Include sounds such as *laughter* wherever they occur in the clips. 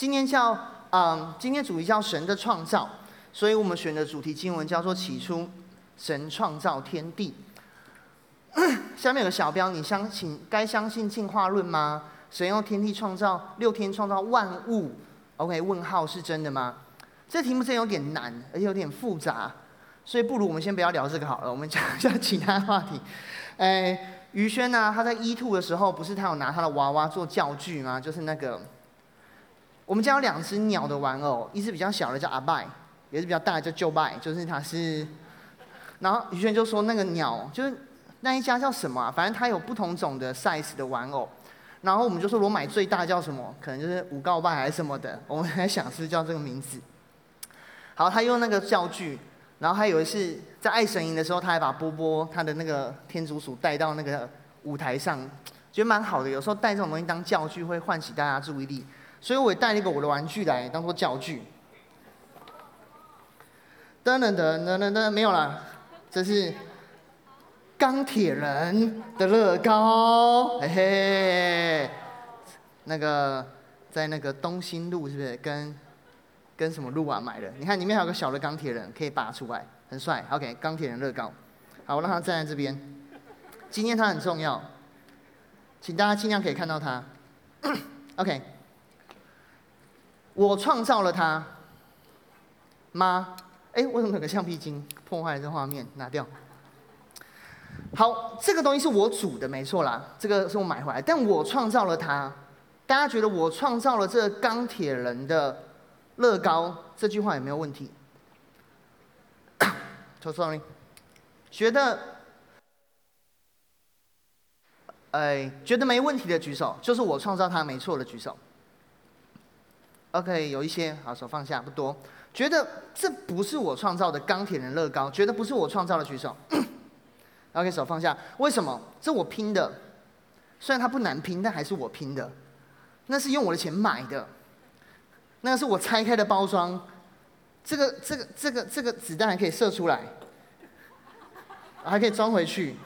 今天叫嗯，今天主题叫神的创造，所以我们选的主题经文叫做起初神创造天地。*coughs* 下面有个小标，你相信该相信进化论吗？神用天地创造六天创造万物，OK？问号是真的吗？这题目真有点难，而且有点复杂，所以不如我们先不要聊这个好了，我们讲一下其他话题。*laughs* 哎。于轩呢？他在 Etoo 的时候，不是他有拿他的娃娃做教具吗？就是那个，我们家有两只鸟的玩偶，一只比较小的叫阿拜，也是比较大的叫旧拜，就是它是。然后于轩就说那个鸟，就是那一家叫什么啊？反正它有不同种的 size 的玩偶。然后我们就说我买最大叫什么？可能就是五告拜还是什么的。我们还想是是叫这个名字。好，他用那个教具。然后还有一次在爱神营的时候，他还把波波他的那个天竺鼠带到那个舞台上，觉得蛮好的。有时候带这种东西当教具，会唤起大家注意力，所以我也带了一个我的玩具来当做教具。噔噔噔噔噔噔，没有了，这是钢铁人的乐高，嘿嘿，那个在那个东兴路是不是跟？跟什么路啊买的？你看里面还有个小的钢铁人，可以拔出来，很帅。OK，钢铁人乐高，好，我让他站在这边。今天他很重要，请大家尽量可以看到他。*coughs* OK，我创造了他吗？哎，为什么有个橡皮筋破坏这画面？拿掉。好，这个东西是我煮的，没错啦，这个是我买回来，但我创造了它。大家觉得我创造了这个钢铁人的？乐高这句话有没有问题？*coughs* So sorry，觉得，哎，觉得没问题的举手，就是我创造它没错的举手。OK，有一些，好，手放下，不多。觉得这不是我创造的钢铁人乐高，觉得不是我创造的举手。OK，手放下。为什么？这我拼的，虽然它不难拼，但还是我拼的。那是用我的钱买的。那是我拆开的包装，这个这个这个这个子弹还可以射出来，还可以装回去。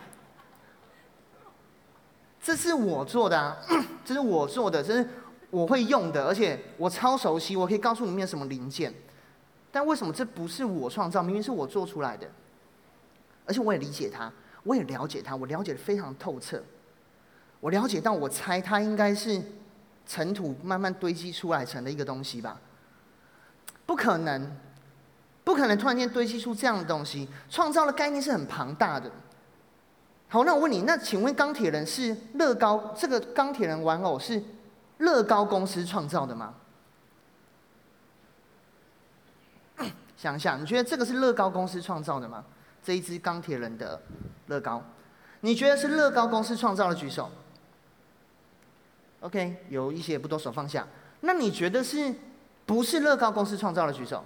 这是我做的啊，*coughs* 这是我做的，这是我会用的，而且我超熟悉，我可以告诉你里面什么零件。但为什么这不是我创造？明明是我做出来的，而且我也理解它，我也了解它，我了解得非常透彻。我了解到，我猜它应该是。尘土慢慢堆积出来成的一个东西吧？不可能，不可能突然间堆积出这样的东西。创造的概念是很庞大的。好，那我问你，那请问钢铁人是乐高这个钢铁人玩偶是乐高公司创造的吗？*coughs* 想想，你觉得这个是乐高公司创造的吗？这一只钢铁人的乐高，你觉得是乐高公司创造的？举手。OK，有一些不多，手放下。那你觉得是不是乐高公司创造的？举手。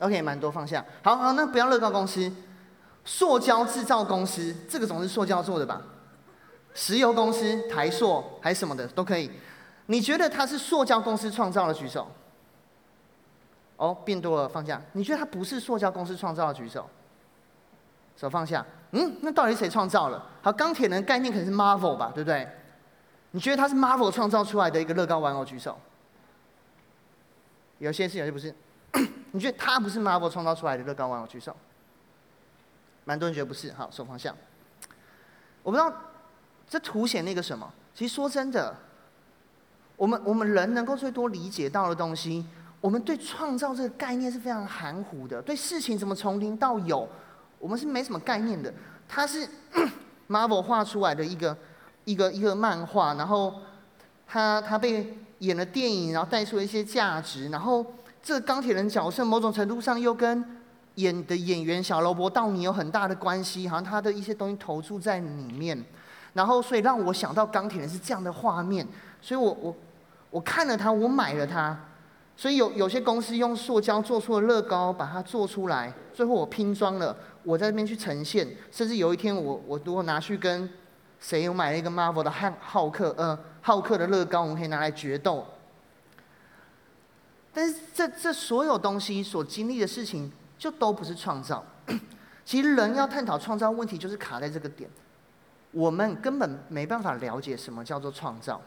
OK，蛮多放下。好好，那不要乐高公司，塑胶制造公司，这个总是塑胶做的吧？石油公司，台塑还是什么的都可以。你觉得它是塑胶公司创造的？举手。哦，变多了，放下。你觉得它不是塑胶公司创造的？举手。手放下。嗯，那到底谁创造了？好，钢铁人概念可能是 Marvel 吧，对不对？你觉得它是 Marvel 创造出来的一个乐高玩偶？举手。有些是，有些不是。*clears throat* 你觉得它不是 Marvel 创造出来的乐高玩偶？举手。蛮多人觉得不是，好，手放下。我不知道这凸显那个什么。其实说真的，我们我们人能够最多理解到的东西，我们对创造这个概念是非常含糊的。对事情怎么从零到有，我们是没什么概念的。它是 *coughs* Marvel 画出来的一个。一个一个漫画，然后他他被演了电影，然后带出了一些价值，然后这钢铁人角色某种程度上又跟演的演员小罗伯道尼有很大的关系，好像他的一些东西投注在里面，然后所以让我想到钢铁人是这样的画面，所以我我我看了它，我买了它，所以有有些公司用塑胶做出了乐高，把它做出来，最后我拼装了，我在这边去呈现，甚至有一天我我如果拿去跟谁有买了一个 Marvel 的汉浩克？呃，浩克的乐高，我们可以拿来决斗。但是这这所有东西所经历的事情，就都不是创造。其实人要探讨创造问题，就是卡在这个点。我们根本没办法了解什么叫做创造。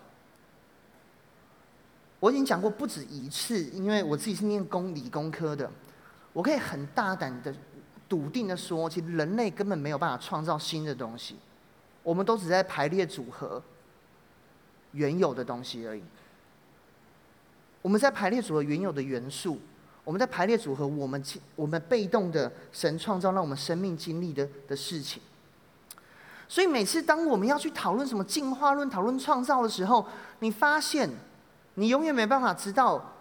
我已经讲过不止一次，因为我自己是念工理工科的，我可以很大胆的、笃定的说，其实人类根本没有办法创造新的东西，我们都只在排列组合原有的东西而已。我们在排列组合原有的元素，我们在排列组合我们我们被动的神创造让我们生命经历的的事情。所以每次当我们要去讨论什么进化论、讨论创造的时候，你发现你永远没办法知道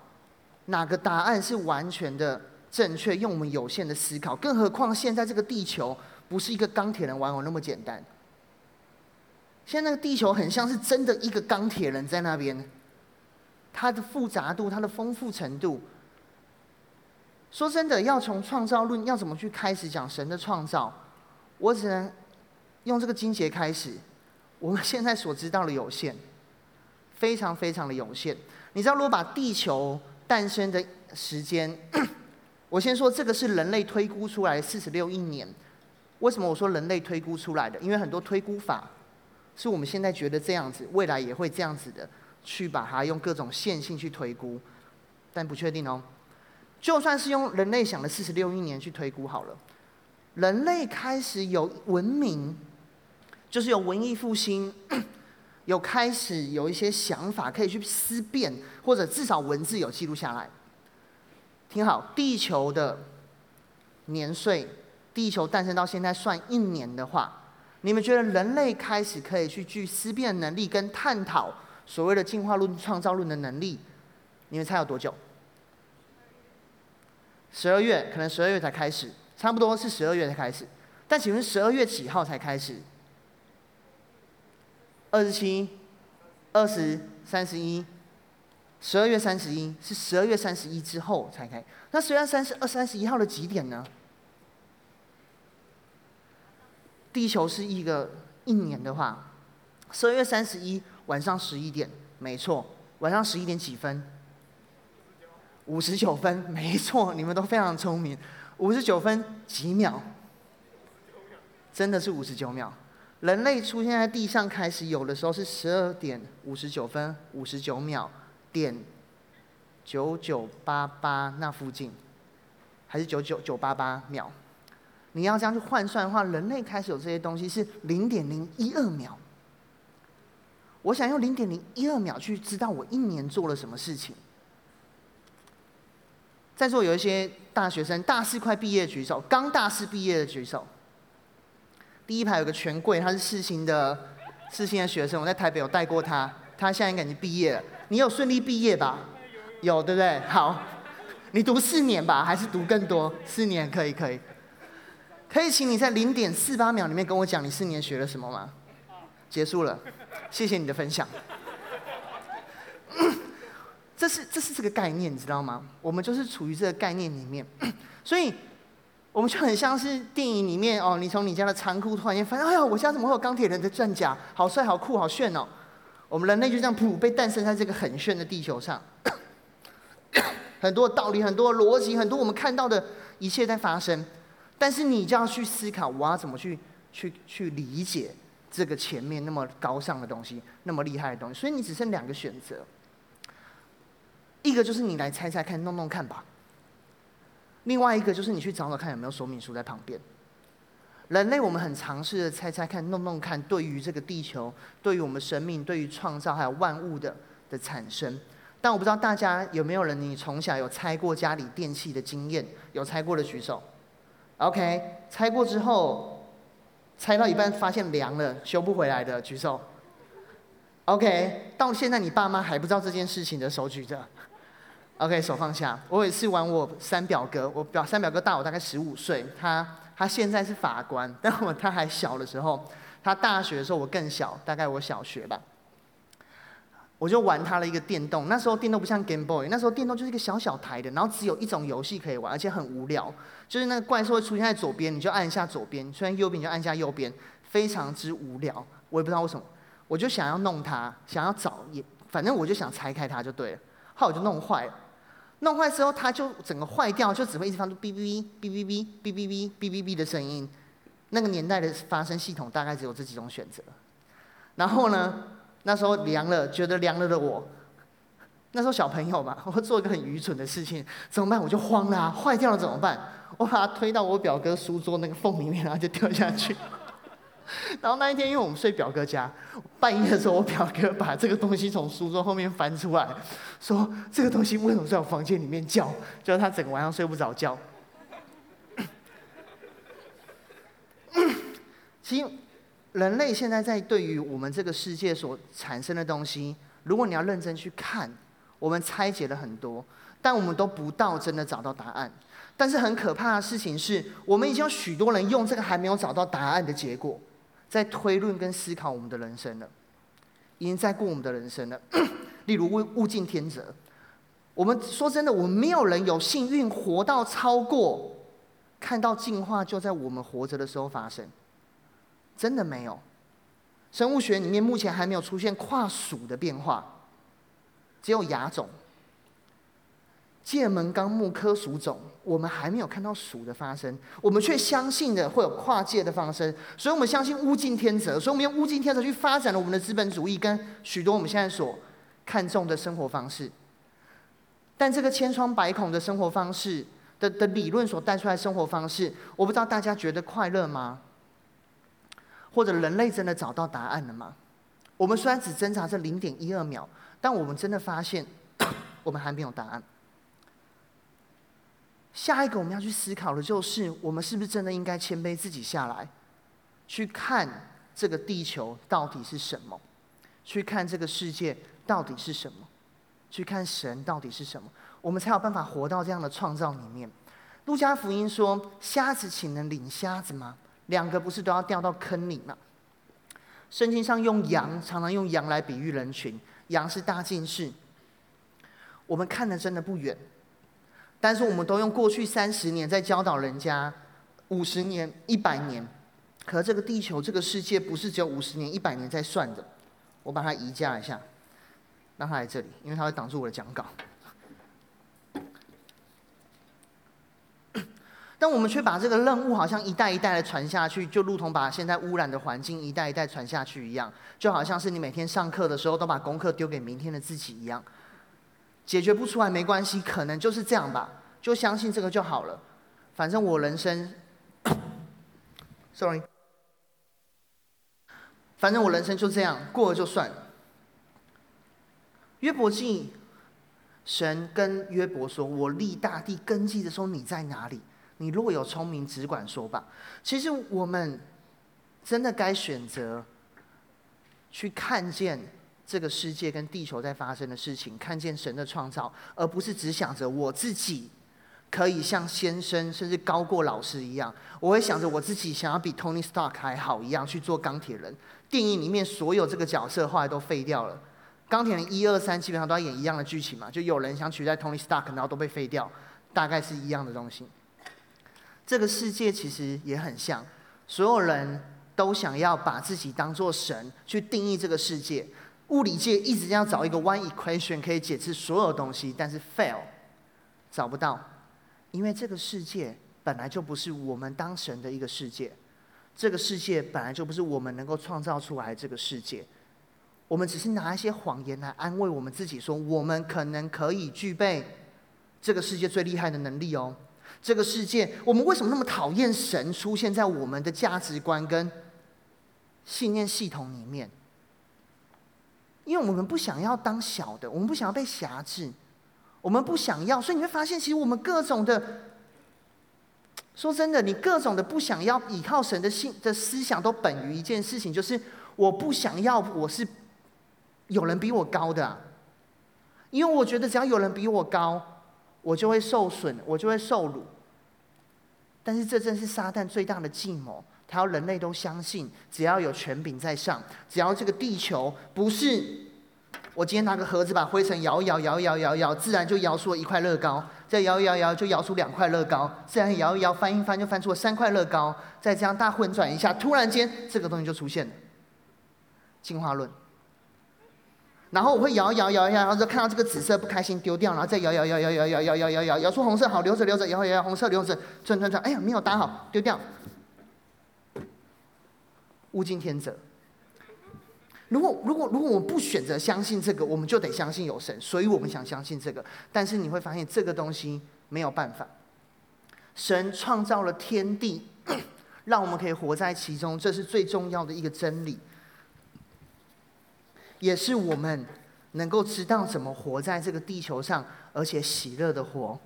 哪个答案是完全的正确。用我们有限的思考，更何况现在这个地球不是一个钢铁人玩偶那么简单。现在那个地球很像是真的一个钢铁人在那边。它的复杂度，它的丰富程度。说真的，要从创造论要怎么去开始讲神的创造，我只能用这个经节开始。我们现在所知道的有限，非常非常的有限。你知道，如果把地球诞生的时间，*coughs* 我先说这个是人类推估出来四十六亿年。为什么我说人类推估出来的？因为很多推估法是我们现在觉得这样子，未来也会这样子的。去把它用各种线性去推估，但不确定哦。就算是用人类想的四十六亿年去推估好了，人类开始有文明，就是有文艺复兴，*clears throat* 有开始有一些想法可以去思辨，或者至少文字有记录下来。听好，地球的年岁，地球诞生到现在算一年的话，你们觉得人类开始可以去具思辨能力跟探讨？所谓的进化论、创造论的能力，你们猜有多久？十二月，可能十二月才开始，差不多是十二月才开始。但请问十二月几号才开始？二十七、二十、三十一。十二月三十一是十二月三十一之后才开。那十二月三十二、三十一号的几点呢？地球是一个一年的话，十二月三十一。晚上十一点，没错。晚上十一点几分？五十九分，没错。你们都非常聪明。五十九分几秒？真的是五十九秒。人类出现在地上开始有的时候是十二点五十九分五十九秒点九九八八那附近，还是九九九八八秒？你要这样去换算的话，人类开始有这些东西是零点零一二秒。我想用零点零一二秒去知道我一年做了什么事情。在座有一些大学生，大四快毕业举手，刚大四毕业的举手。第一排有个权贵，他是四星的四星的学生，我在台北有带过他，他现在应该已经毕业了。你有顺利毕业吧？有，对不对？好，你读四年吧，还是读更多？四年可以，可以。可以请你在零点四八秒里面跟我讲你四年学了什么吗？结束了。谢谢你的分享。这是这是这个概念，你知道吗？我们就是处于这个概念里面，所以我们就很像是电影里面哦，你从你家的仓库突然间发现，哎呀，我家怎么会有钢铁人的战甲？好帅、好酷、好炫哦！*coughs* 我们人类就这样噗被诞生在这个很炫的地球上，*coughs* 很多道理、很多逻辑、很多我们看到的一切在发生，但是你就要去思考，我要怎么去去去理解。这个前面那么高尚的东西，那么厉害的东西，所以你只剩两个选择，一个就是你来猜猜看，弄弄看吧；另外一个就是你去找找看有没有说明书在旁边。人类我们很尝试的猜猜看，弄弄看，对于这个地球，对于我们生命，对于创造还有万物的的产生。但我不知道大家有没有人，你从小有拆过家里电器的经验？有拆过的举手。OK，拆过之后。拆到一半发现凉了，修不回来的举手。OK，到现在你爸妈还不知道这件事情的手举着。OK，手放下。我有一次玩我三表哥，我表三表哥大我大概十五岁，他他现在是法官，*laughs* 但我他还小的时候，他大学的时候我更小，大概我小学吧。我就玩他的一个电动，那时候电动不像 Game Boy，那时候电动就是一个小小台的，然后只有一种游戏可以玩，而且很无聊，就是那个怪兽会出现在左边，你就按一下左边；出现右边你就按一下右边，非常之无聊。我也不知道为什么，我就想要弄它，想要找也，反正我就想拆开它就对了。后来我就弄坏了，弄坏之后它就整个坏掉，就只会一直发出哔哔哔哔哔哔哔哔哔哔哔哔的声音。那个年代的发声系统大概只有这几种选择。然后呢？那时候凉了，觉得凉了的我，那时候小朋友嘛，我做一个很愚蠢的事情，怎么办？我就慌了啊，坏掉了怎么办？我把它推到我表哥书桌那个缝里面，然后就掉下去。*laughs* 然后那一天，因为我们睡表哥家，半夜的时候，我表哥把这个东西从书桌后面翻出来，说：“这个东西为什么在我房间里面叫？叫他整个晚上睡不着觉。*coughs* ”其实，人类现在在对于我们这个世界所产生的东西，如果你要认真去看，我们拆解了很多，但我们都不到真的找到答案。但是很可怕的事情是，我们已经有许多人用这个还没有找到答案的结果，在推论跟思考我们的人生了，已经在过我们的人生了。*coughs* 例如物物竞天择，我们说真的，我们没有人有幸运活到超过看到进化就在我们活着的时候发生，真的没有。生物学里面目前还没有出现跨属的变化，只有亚种。界门纲目科属种，我们还没有看到鼠的发生，我们却相信的会有跨界的发生，所以我们相信物竞天择，所以我们用物竞天择去发展了我们的资本主义跟许多我们现在所看重的生活方式。但这个千疮百孔的生活方式的的理论所带出来生活方式，我不知道大家觉得快乐吗？或者人类真的找到答案了吗？我们虽然只挣扎这零点一二秒，但我们真的发现我们还没有答案。下一个我们要去思考的就是，我们是不是真的应该谦卑自己下来，去看这个地球到底是什么，去看这个世界到底是什么，去看神到底是什么，我们才有办法活到这样的创造里面。路加福音说：“瞎子岂能领瞎子吗？两个不是都要掉到坑里吗？”圣经上用羊，常常用羊来比喻人群，羊是大近视，我们看的真的不远。但是我们都用过去三十年在教导人家，五十年、一百年，可这个地球、这个世界不是只有五十年、一百年在算的。我把它移架一下，让它来这里，因为它会挡住我的讲稿。*coughs* 但我们却把这个任务好像一代一代的传下去，就如同把现在污染的环境一代一代传下去一样，就好像是你每天上课的时候都把功课丢给明天的自己一样。解决不出来没关系，可能就是这样吧，就相信这个就好了。反正我人生，sorry，反正我人生就这样过了就算。约伯记，神跟约伯说：“我立大地根基的时候，你在哪里？你若有聪明，只管说吧。”其实我们真的该选择去看见。这个世界跟地球在发生的事情，看见神的创造，而不是只想着我自己可以像先生甚至高过老师一样。我会想着我自己想要比 Tony Stark 还好一样去做钢铁人。电影里面所有这个角色后来都废掉了。钢铁人一二三基本上都要演一样的剧情嘛，就有人想取代 Tony Stark，然后都被废掉，大概是一样的东西。这个世界其实也很像，所有人都想要把自己当做神去定义这个世界。物理界一直要找一个 one equation 可以解释所有东西，但是 fail 找不到，因为这个世界本来就不是我们当神的一个世界，这个世界本来就不是我们能够创造出来这个世界，我们只是拿一些谎言来安慰我们自己，说我们可能可以具备这个世界最厉害的能力哦。这个世界，我们为什么那么讨厌神出现在我们的价值观跟信念系统里面？因为我们不想要当小的，我们不想要被辖制，我们不想要，所以你会发现，其实我们各种的，*tsk* 说真的，你各种的不想要依靠神的信的思想，都本于一件事情，就是我不想要我是有人比我高的，因为我觉得只要有人比我高，我就会受损，我就会受辱。但是这正是撒旦最大的计谋。他要人类都相信，只要有权柄在上，只要这个地球不是我今天拿个盒子把灰尘摇一摇、摇一摇、摇一摇，自然就摇出了一块乐高；再摇一摇、摇就摇出两块乐高；自然摇一摇、翻一翻就翻出了三块乐高；再这样大混转一下，突然间这个东西就出现了——进化论。然后我会摇摇、摇摇，然后就看到这个紫色不开心丢掉，然后再摇摇摇摇摇摇摇摇摇摇，摇出红色好留着留着，摇摇摇红色留着，转转转，哎呀没有搭好丢掉。物竞天择，如果如果如果我们不选择相信这个，我们就得相信有神，所以我们想相信这个。但是你会发现这个东西没有办法。神创造了天地，*clears throat* 让我们可以活在其中，这是最重要的一个真理，也是我们能够知道怎么活在这个地球上，而且喜乐的活，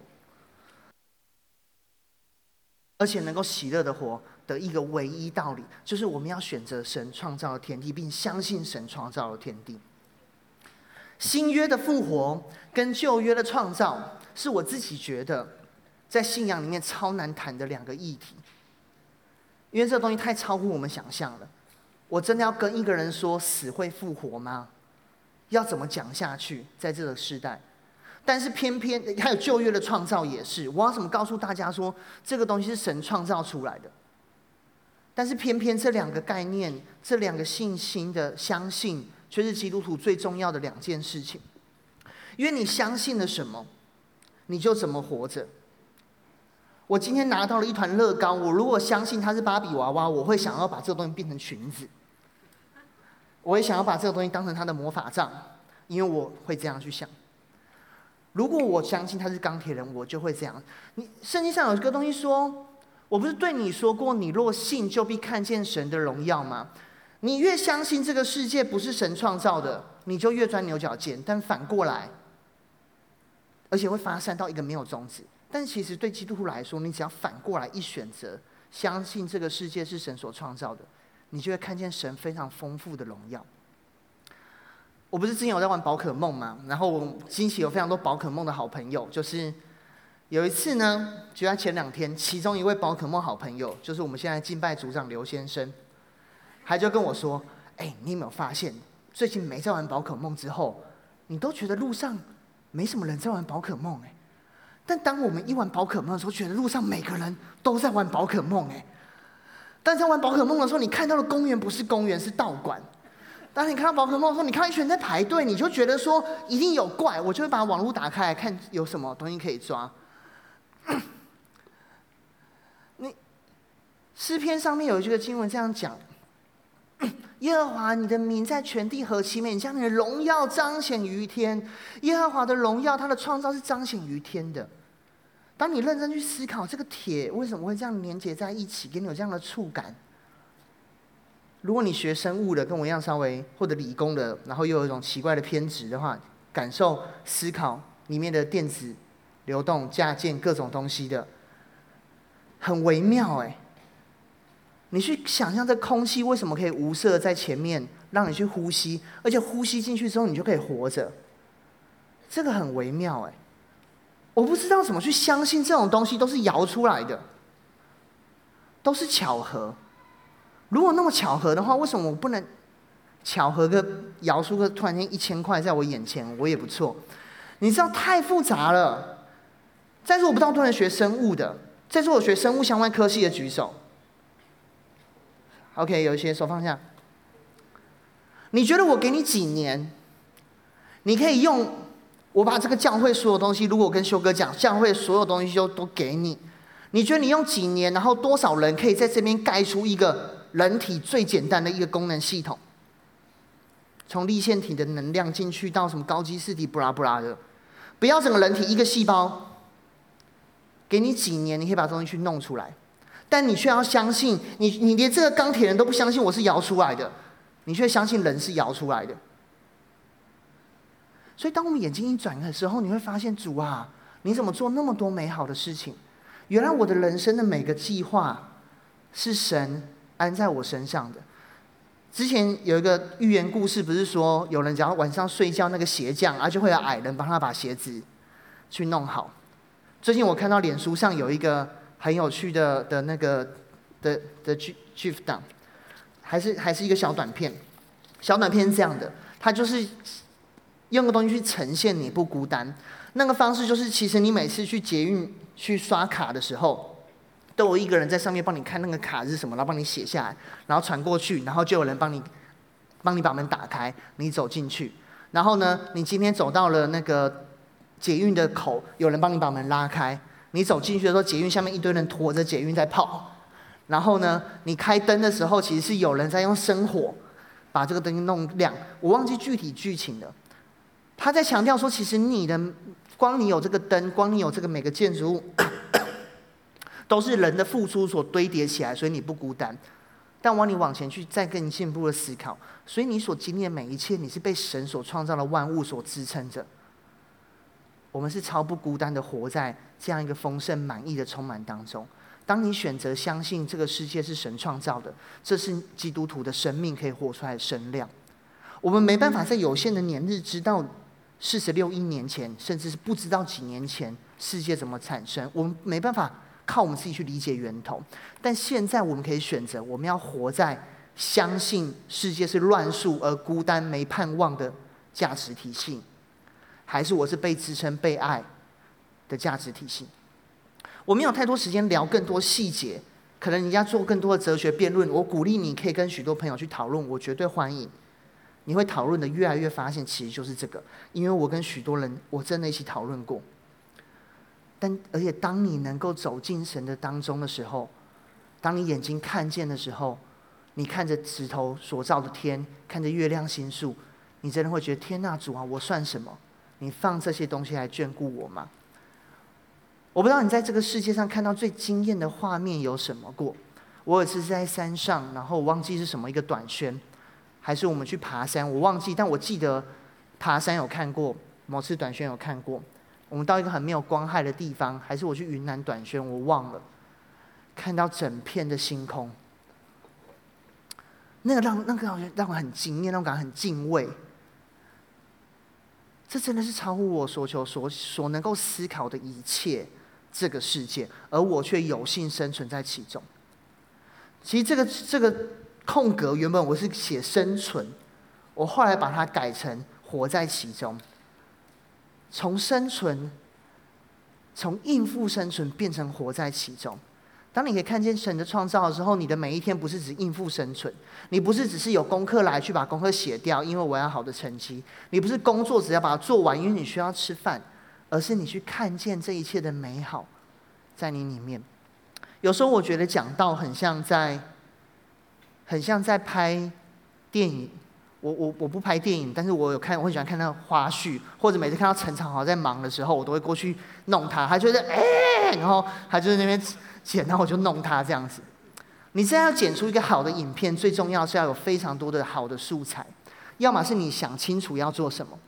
而且能够喜乐的活。的一个唯一道理，就是我们要选择神创造的天地，并相信神创造的天地。新约的复活跟旧约的创造，是我自己觉得在信仰里面超难谈的两个议题，因为这东西太超乎我们想象了。我真的要跟一个人说死会复活吗？要怎么讲下去？在这个时代，但是偏偏还有旧约的创造也是，我要怎么告诉大家说这个东西是神创造出来的？但是偏偏这两个概念，这两个信心的相信，却是基督徒最重要的两件事情。因为你相信了什么，你就怎么活着。我今天拿到了一团乐高，我如果相信它是芭比娃娃，我会想要把这个东西变成裙子。我也想要把这个东西当成它的魔法杖，因为我会这样去想。如果我相信他是钢铁人，我就会这样。你圣经上有一个东西说。我不是对你说过，你若信就必看见神的荣耀吗？你越相信这个世界不是神创造的，你就越钻牛角尖。但反过来，而且会发散到一个没有终止。但其实对基督徒来说，你只要反过来一选择，相信这个世界是神所创造的，你就会看见神非常丰富的荣耀。我不是之前有在玩宝可梦吗？然后我惊喜有非常多宝可梦的好朋友，就是。有一次呢，就在前两天，其中一位宝可梦好朋友，就是我们现在敬拜组长刘先生，他就跟我说：“哎、你有没有发现，最近没在玩宝可梦之后，你都觉得路上没什么人在玩宝可梦哎？但当我们一玩宝可梦的时候，觉得路上每个人都在玩宝可梦哎。但在玩宝可梦的时候，你看到的公园不是公园，是道馆。当你看到宝可梦的时候，你看一群人在排队，你就觉得说一定有怪，我就会把网络打开来看有什么东西可以抓。” *coughs* 你诗篇上面有一句经文这样讲：“ *coughs* 耶和华，你的名在全地何其美，将你的荣耀彰显于天。耶和华的荣耀，他的创造是彰显于天的。当你认真去思考这个铁为什么会这样连接在一起，给你有这样的触感。如果你学生物的，跟我一样稍微或者理工的，然后又有一种奇怪的偏执的话，感受思考里面的电子。”流动、架建各种东西的，很微妙哎。你去想象这空气为什么可以无色在前面，让你去呼吸，而且呼吸进去之后你就可以活着，这个很微妙哎。我不知道怎么去相信这种东西都是摇出来的，都是巧合。如果那么巧合的话，为什么我不能巧合个摇出个突然间一千块在我眼前，我也不错。你知道太复杂了。在座我不知道多人学生物的，在座我学生物相关科系的举手。OK，有一些手放下。你觉得我给你几年，你可以用我把这个教会所有东西，如果我跟修哥讲，教会所有东西就都给你，你觉得你用几年，然后多少人可以在这边盖出一个人体最简单的一个功能系统？从粒线体的能量进去到什么高级实体，布拉布拉的，不要整个人体一个细胞。给你几年，你可以把东西去弄出来，但你却要相信，你你连这个钢铁人都不相信我是摇出来的，你却相信人是摇出来的。所以，当我们眼睛一转的时候，你会发现，主啊，你怎么做那么多美好的事情？原来我的人生的每个计划是神安在我身上的。之前有一个寓言故事，不是说有人只要晚上睡觉，那个鞋匠啊就会有矮人帮他把鞋子去弄好。最近我看到脸书上有一个很有趣的的那个的的 GIF 档，还是还是一个小短片。小短片是这样的，它就是用个东西去呈现你不孤单。那个方式就是，其实你每次去捷运去刷卡的时候，都有一个人在上面帮你看那个卡是什么，然后帮你写下来，然后传过去，然后就有人帮你帮你把门打开，你走进去。然后呢，你今天走到了那个。捷运的口，有人帮你把门拉开。你走进去的时候，捷运下面一堆人拖着捷运在跑。然后呢，你开灯的时候，其实是有人在用生火把这个灯弄亮。我忘记具体剧情了。他在强调说，其实你的光你有这个灯，光你有这个每个建筑物，*coughs* 都是人的付出所堆叠起来，所以你不孤单。但往你往前去，再更进一步的思考，所以你所经历的每一切，你是被神所创造的万物所支撑着。我们是超不孤单的，活在这样一个丰盛、满意的充满当中。当你选择相信这个世界是神创造的，这是基督徒的生命可以活出来的声量。我们没办法在有限的年日知道。四十六亿年前，甚至是不知道几年前世界怎么产生，我们没办法靠我们自己去理解源头。但现在我们可以选择，我们要活在相信世界是乱数而孤单没盼望的价值体系，还是我是被支撑、被爱的价值体系？我没有太多时间聊更多细节，可能你要做更多的哲学辩论，我鼓励你可以跟许多朋友去讨论，我绝对欢迎。你会讨论的越来越发现，其实就是这个。因为我跟许多人，我真的一起讨论过。但而且，当你能够走进神的当中的时候，当你眼睛看见的时候，你看着指头所造的天，看着月亮星宿，你真的会觉得天哪，主啊，我算什么？你放这些东西来眷顾我吗？我不知道你在这个世界上看到最惊艳的画面有什么过。我有一次是在山上，然后我忘记是什么一个短宣。还是我们去爬山，我忘记，但我记得爬山有看过，某次短宣有看过。我们到一个很没有光害的地方，还是我去云南短宣，我忘了，看到整片的星空，那个让那个让让我很惊艳，那种感觉很敬畏。这真的是超乎我所求所所能够思考的一切，这个世界，而我却有幸生存在其中。其实这个这个。空格原本我是写生存，我后来把它改成活在其中。从生存，从应付生存变成活在其中。当你可以看见神的创造的时候，你的每一天不是只应付生存，你不是只是有功课来去把功课写掉，因为我要好的成绩。你不是工作只要把它做完，因为你需要吃饭，而是你去看见这一切的美好在你里面。有时候我觉得讲道很像在。很像在拍电影，我我我不拍电影，但是我有看，我很喜欢看那个花絮，或者每次看到陈长豪在忙的时候，我都会过去弄他，他觉得哎、然后他就在那边剪，然后我就弄他这样子。你现在要剪出一个好的影片，最重要是要有非常多的好的素材，要么是你想清楚要做什么，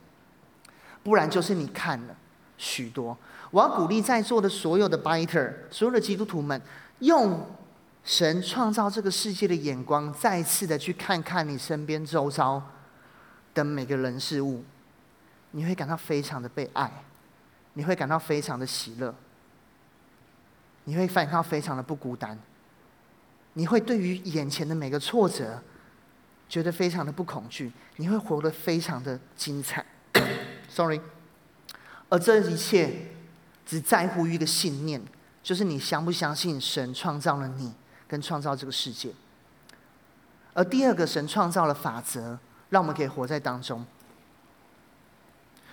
不然就是你看了许多。我要鼓励在座的所有的 Biter，所有的基督徒们用。神创造这个世界的眼光，再次的去看看你身边周遭的每个人事物，你会感到非常的被爱，你会感到非常的喜乐，你会感到非常的不孤单，你会对于眼前的每个挫折觉得非常的不恐惧，你会活得非常的精彩。*coughs* Sorry，而这一切只在乎一个信念，就是你相不相信神创造了你。跟创造这个世界，而第二个神创造了法则，让我们可以活在当中，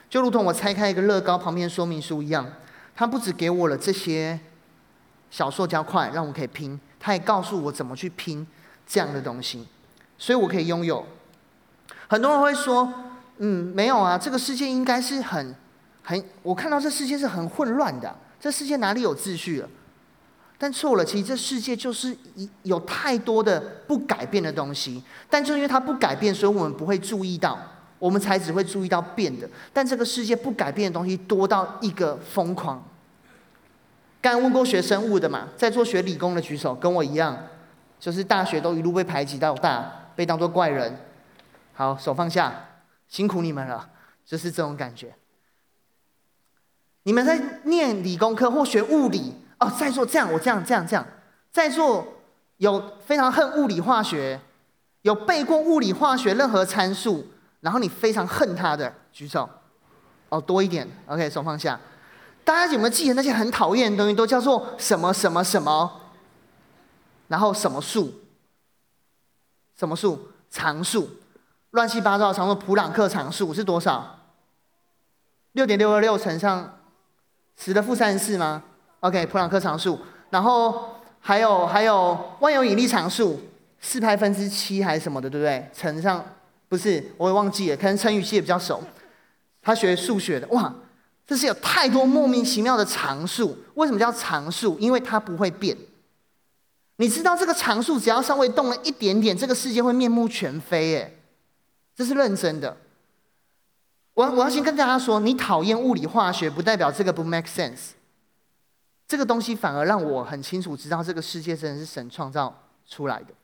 就如同我拆开一个乐高旁边说明书一样，他不只给我了这些小塑胶块，让我可以拼，他也告诉我怎么去拼这样的东西，所以我可以拥有。很多人会说，嗯，没有啊，这个世界应该是很很，我看到这世界是很混乱的，这世界哪里有秩序了？但错了，其实这世界就是一有太多的不改变的东西，但就因为它不改变，所以我们不会注意到，我们才只会注意到变的。但这个世界不改变的东西多到一个疯狂。刚问过学生物的嘛，在做学理工的举手，跟我一样，就是大学都一路被排挤到大，被当作怪人。好，手放下，辛苦你们了，就是这种感觉。你们在念理工科或学物理。哦，在座这样，我这样这样这样，在座有非常恨物理化学，有背过物理化学任何参数，然后你非常恨它的举手。哦，多一点，OK，手放下。大家有没有记得那些很讨厌的东西都叫做什么什么什么？然后什么数？什么数？常数？乱七八糟常数，普朗克常数是多少？六点六二六乘上十的负三十四吗？OK，普朗克常数，然后还有还有万有引力常数，四派分之七还是什么的，对不对？乘上不是，我也忘记了，可能成语系也比较熟。他学数学的，哇，这是有太多莫名其妙的常数。为什么叫常数？因为它不会变。你知道这个常数只要稍微动了一点点，这个世界会面目全非。哎，这是认真的。我我要先跟大家说，你讨厌物理化学，不代表这个不 make sense。这个东西反而让我很清楚知道，这个世界真的是神创造出来的。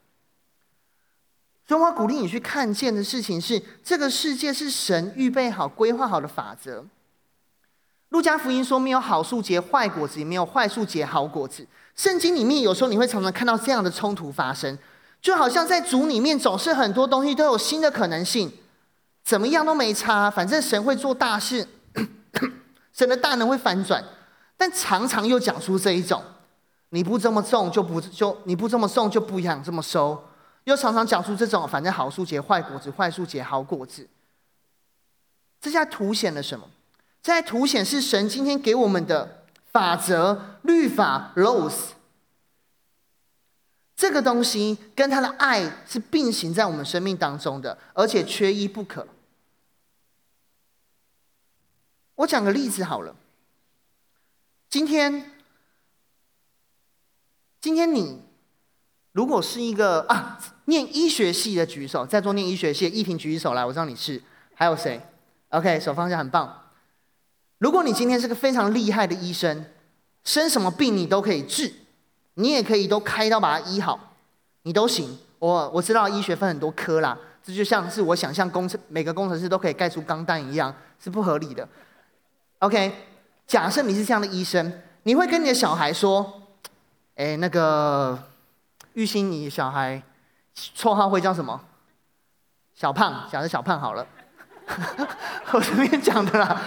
所以，我鼓励你去看见的事情是，这个世界是神预备好、规划好的法则。路加福音说，没有好树结坏果子，也没有坏树结好果子。圣经里面有时候你会常常看到这样的冲突发生，就好像在主里面总是很多东西都有新的可能性，怎么样都没差，反正神会做大事，*coughs* 神的大能会反转。但常常又讲出这一种，你不这么种就不就你不这么种就不想这么收。又常常讲出这种，反正好树结坏果子，坏树结好果子。这在凸显了什么？这在凸显是神今天给我们的法则、律法、laws。这个东西跟他的爱是并行在我们生命当中的，而且缺一不可。我讲个例子好了。今天，今天你如果是一个啊。念医学系的举手，在座念医学系的，依萍举起手来，我知道你是。还有谁？OK，手放下，很棒。如果你今天是个非常厉害的医生，生什么病你都可以治，你也可以都开刀把它医好，你都行。我我知道医学分很多科啦，这就像是我想象工程每个工程师都可以盖出钢弹一样，是不合理的。OK，假设你是这样的医生，你会跟你的小孩说：“哎，那个玉兴，你小孩。”绰号会叫什么？小胖，假设小胖好了。*laughs* 我随便讲的啦，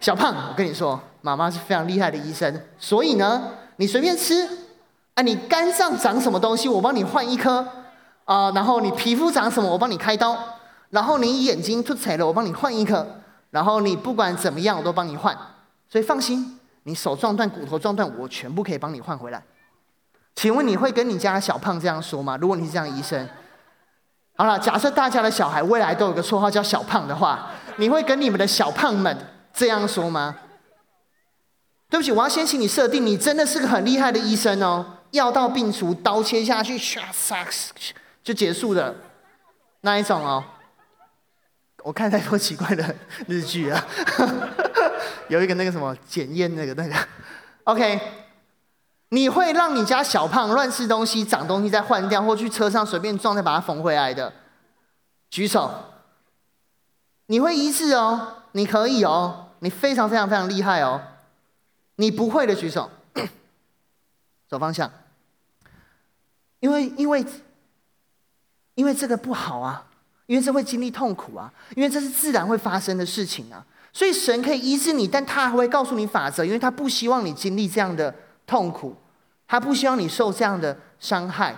小胖，我跟你说，妈妈是非常厉害的医生，所以呢，你随便吃，啊，你肝上长什么东西，我帮你换一颗啊，然后你皮肤长什么，我帮你开刀，然后你眼睛凸起了，我帮你换一颗，然后你不管怎么样，我都帮你换，所以放心，你手撞断、骨头撞断，我全部可以帮你换回来。请问你会跟你家小胖这样说吗？如果你是这样医生，好了，假设大家的小孩未来都有个绰号叫小胖的话，你会跟你们的小胖们这样说吗？对不起，我要先请你设定，你真的是个很厉害的医生哦，药到病除，刀切下去，唰唰就结束的那一种哦。我看太多奇怪的日剧啊，*laughs* 有一个那个什么检验那个那个，OK。你会让你家小胖乱吃东西、长东西再换掉，或去车上随便撞再把它缝回来的？举手。你会医治哦，你可以哦，你非常非常非常厉害哦。你不会的举手，*coughs* 走方向。因为因为因为这个不好啊，因为这会经历痛苦啊，因为这是自然会发生的事情啊。所以神可以医治你，但他还会告诉你法则，因为他不希望你经历这样的痛苦。他不希望你受这样的伤害，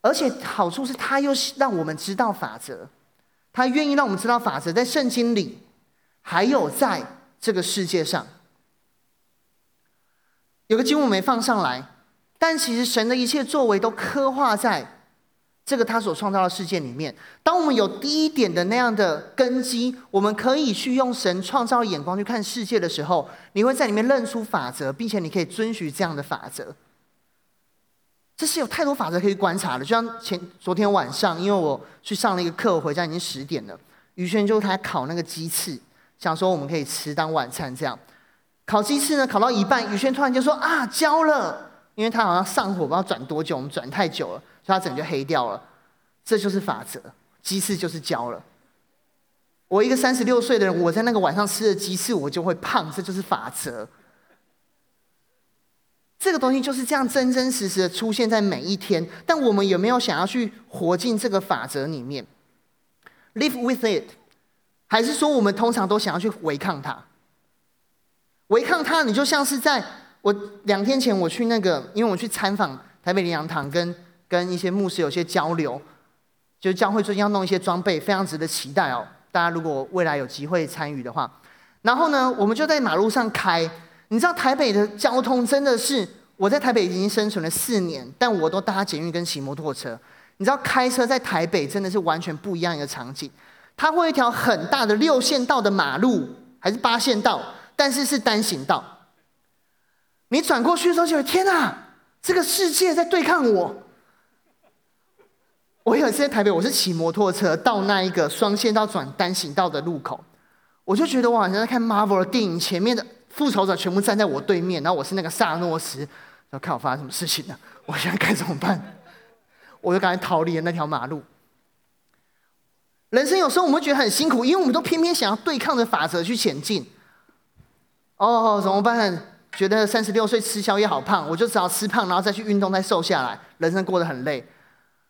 而且好处是他又让我们知道法则，他愿意让我们知道法则，在圣经里，还有在这个世界上，有个经文没放上来，但其实神的一切作为都刻画在。这个他所创造的世界里面，当我们有第一点的那样的根基，我们可以去用神创造眼光去看世界的时候，你会在里面认出法则，并且你可以遵循这样的法则。这是有太多法则可以观察的。就像前昨天晚上，因为我去上了一个课，我回家已经十点了。宇轩就他烤那个鸡翅，想说我们可以吃当晚餐。这样烤鸡翅呢，烤到一半，宇轩突然就说啊，焦了，因为他好像上火不知道转多久，我们转太久了。所以它整个就黑掉了，这就是法则。鸡翅就是焦了。我一个三十六岁的人，我在那个晚上吃了鸡翅，我就会胖，这就是法则。这个东西就是这样真真实实的出现在每一天。但我们有没有想要去活进这个法则里面？Live with it，还是说我们通常都想要去违抗它？违抗它，你就像是在我两天前我去那个，因为我去参访台北林洋堂跟。跟一些牧师有些交流，就教会最近要弄一些装备，非常值得期待哦。大家如果未来有机会参与的话，然后呢，我们就在马路上开。你知道台北的交通真的是，我在台北已经生存了四年，但我都搭捷运跟骑摩托车。你知道开车在台北真的是完全不一样一个场景。它会一条很大的六线道的马路，还是八线道，但是是单行道。你转过去的时候，就觉得天哪，这个世界在对抗我。我有一次在台北，我是骑摩托车到那一个双线道转单行道的路口，我就觉得我好像在看 Marvel 的电影，前面的复仇者全部站在我对面，然后我是那个萨诺斯，然后看我发生什么事情了，我现在该怎么办？我就赶紧逃离了那条马路。人生有时候我们会觉得很辛苦，因为我们都偏偏想要对抗着法则去前进。哦，怎么办？觉得三十六岁吃宵夜好胖，我就只好吃胖，然后再去运动，再瘦下来。人生过得很累。